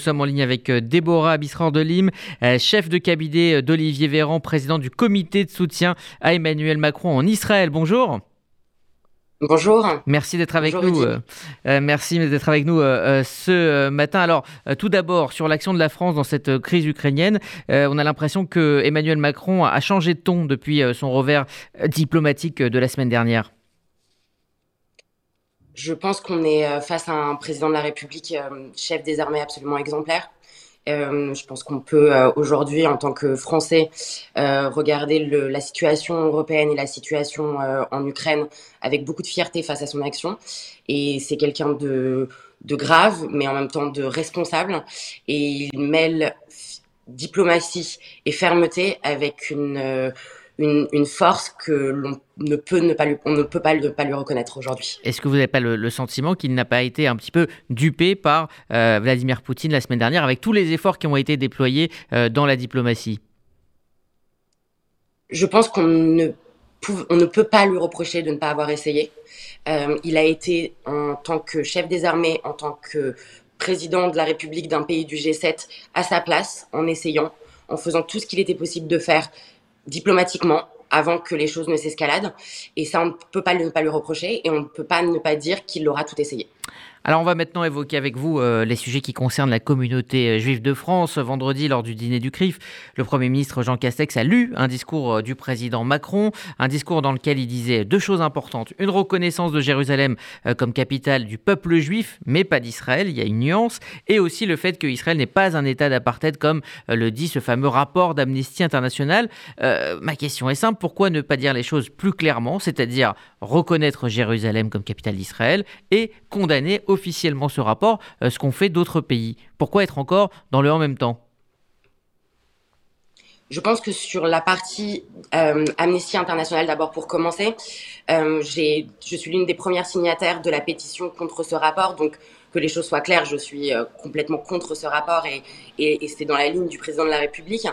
Nous sommes en ligne avec euh, Déborah Bisror de Lim, euh, chef de cabinet euh, d'Olivier Véran, président du comité de soutien à Emmanuel Macron en Israël. Bonjour. Bonjour. Merci d'être avec nous. merci d'être avec nous ce matin. Alors, tout d'abord, sur l'action de la France dans cette crise ukrainienne, on a l'impression que Emmanuel Macron a changé de ton depuis son revers diplomatique de la semaine dernière. Je pense qu'on est euh, face à un président de la République, euh, chef des armées absolument exemplaire. Euh, je pense qu'on peut aujourd'hui, en tant que Français, regarder la situation européenne et la situation en Ukraine avec beaucoup de fierté face à son action. Et c'est quelqu'un de, de grave, mais en même temps de responsable. Et il mêle diplomatie et fermeté avec une une, force que l'on ne peut ne pas lui, on ne peut pas, ne pas lui reconnaître aujourd'hui. Est-ce que vous n'avez pas le, sentiment qu'il n'a pas été un petit peu dupé par euh, Vladimir Poutine la semaine dernière avec tous les efforts qui ont été déployés euh, dans la diplomatie? Je pense qu'on ne, on ne peut pas lui reprocher de ne pas avoir essayé. Euh, il a été en tant que chef des armées, en tant que président de la République d'un pays du G7 à sa place en essayant, en faisant tout ce qu'il était possible de faire diplomatiquement avant que les choses ne s'escaladent. Et ça, on ne peut pas ne pas lui reprocher et on ne peut pas ne pas dire qu'il aura tout essayé. Alors on va maintenant évoquer avec vous euh, les sujets qui concernent la communauté euh, juive de France. Vendredi, lors du dîner du CRIF, le Premier ministre Jean Castex a lu un discours euh, du président Macron, un discours dans lequel il disait deux choses importantes. Une reconnaissance de Jérusalem comme capitale du peuple juif, mais pas d'Israël, il y a une nuance, et aussi le fait qu'Israël n'est pas un État d'apartheid comme le dit ce fameux rapport d'Amnesty International. ma question est simple, pourquoi ne pas dire les choses plus clairement, c'est-à-dire reconnaître Jérusalem comme capitale d'Israël et condamner officiellement ce rapport, euh, ce qu'ont fait d'autres pays. Pourquoi être encore dans le en même temps? Je pense que sur la partie euh, Amnesty International, d'abord pour commencer, euh, je suis l'une des premières signataires de la pétition contre ce rapport. Donc, que les choses soient claires, je suis euh, complètement contre ce rapport et, et, et c'est dans la ligne du président de la République.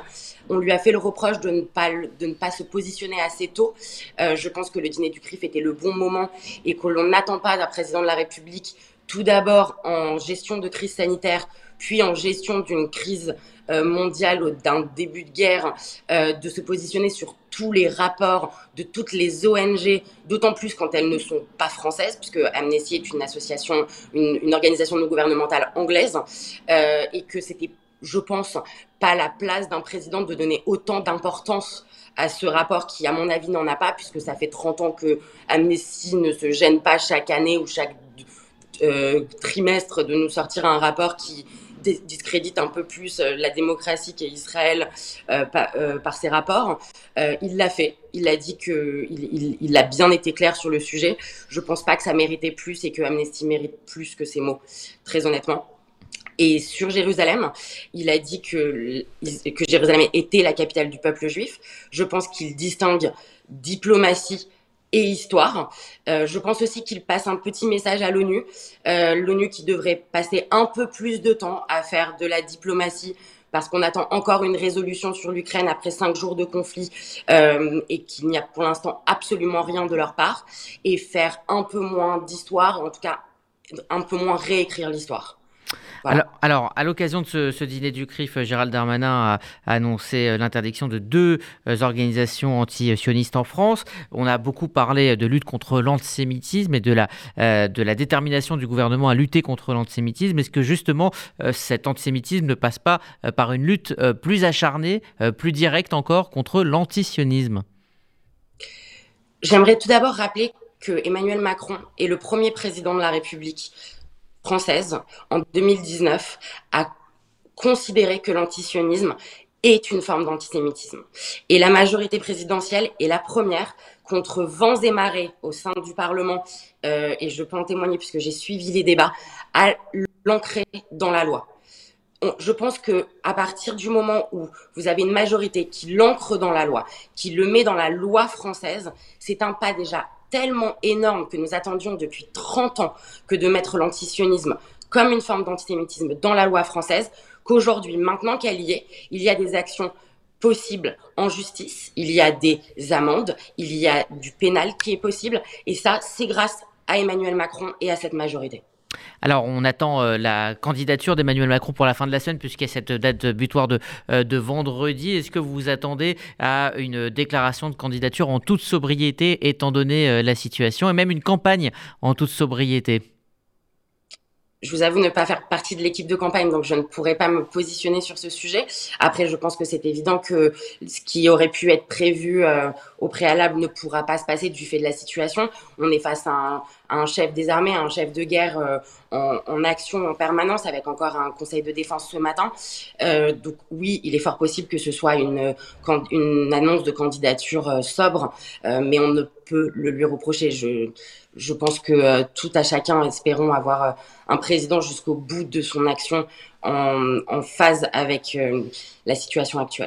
On lui a fait le reproche de ne pas, de ne pas se positionner assez tôt. Euh, je pense que le dîner du CRIF était le bon moment et que l'on n'attend pas d'un président de la République tout d'abord en gestion de crise sanitaire, puis en gestion d'une crise euh, mondiale, d'un début de guerre, euh, de se positionner sur tous les rapports de toutes les ONG, d'autant plus quand elles ne sont pas françaises, puisque Amnesty est une association, une, organisation non gouvernementale anglaise, euh, et que c'était, je pense, pas la place d'un président de donner autant d'importance à ce rapport qui, à mon avis, n'en a pas, puisque ça fait 30 ans que Amnesty ne se gêne pas chaque année ou chaque trimestre de nous sortir un rapport qui discrédite un peu plus euh, la démocratie qu'est Israël euh, euh, par, ses rapports. il l'a fait. Il a dit il, il, a bien été clair sur le sujet. Je pense pas que ça méritait plus et que Amnesty mérite plus que ces mots, très honnêtement. Et sur Jérusalem, il a dit que, que Jérusalem était la capitale du peuple juif. Je pense qu'il distingue diplomatie et histoire. Euh, je pense aussi qu'il passe un petit message à l'ONU, euh, l'ONU qui devrait passer un peu plus de temps à faire de la diplomatie parce qu'on attend encore une résolution sur l'Ukraine après cinq jours de conflit euh, et qu'il n'y a pour l'instant absolument rien de leur part, et faire un peu moins d'histoire, en tout cas un peu moins réécrire l'histoire. Alors, à l'occasion de ce, dîner du CRIF, Gérald Darmanin a, annoncé euh, l'interdiction de deux euh, organisations anti-sionistes en France. On a beaucoup parlé de lutte contre l'antisémitisme et de la, euh, de la détermination du gouvernement à lutter contre l'antisémitisme. Est-ce que justement cet antisémitisme ne passe pas par une lutte plus acharnée, plus directe encore contre l'antisionisme? J'aimerais tout d'abord rappeler que Emmanuel Macron est le premier président de la République française en 2019 a considéré que l'antisionisme est une forme d'antisémitisme. Et la majorité présidentielle est la première contre vents et marées au sein du Parlement, euh, et je peux en témoigner puisque j'ai suivi les débats, à l'ancrer dans la loi. Je pense que à partir du moment où vous avez une majorité qui l'ancre dans la loi, qui le met dans la loi française, c'est un pas déjà tellement énorme que nous attendions depuis 30 ans que de mettre l'antisionisme comme une forme d'antisémitisme dans la loi française, qu'aujourd'hui, maintenant qu'elle y est, il y a des actions possibles en justice, il y a des amendes, il y a du pénal qui est possible, et ça, c'est grâce à Emmanuel Macron et à cette majorité. Alors, on attend euh, la candidature d'Emmanuel Macron pour la fin de la semaine, puisqu'il y a cette date butoir de, euh, de vendredi. Est-ce que vous vous attendez à une déclaration de candidature en toute sobriété, étant donné euh, la situation, et même une campagne en toute sobriété? Je vous avoue ne pas faire partie de l'équipe de campagne, donc je ne pourrais pas me positionner sur ce sujet. Après, je pense que c'est évident que ce qui aurait pu être prévu au préalable ne pourra pas se passer du fait de la situation. On est face à un, un chef des armées, un chef de guerre euh, en, action en permanence, avec encore un conseil de défense ce matin. Euh, donc oui, il est fort possible que ce soit une, une annonce de candidature euh, sobre, mais on ne peut le lui reprocher. Je, je pense que tout à chacun espérons avoir un président jusqu'au bout de son action en, en phase avec la situation actuelle.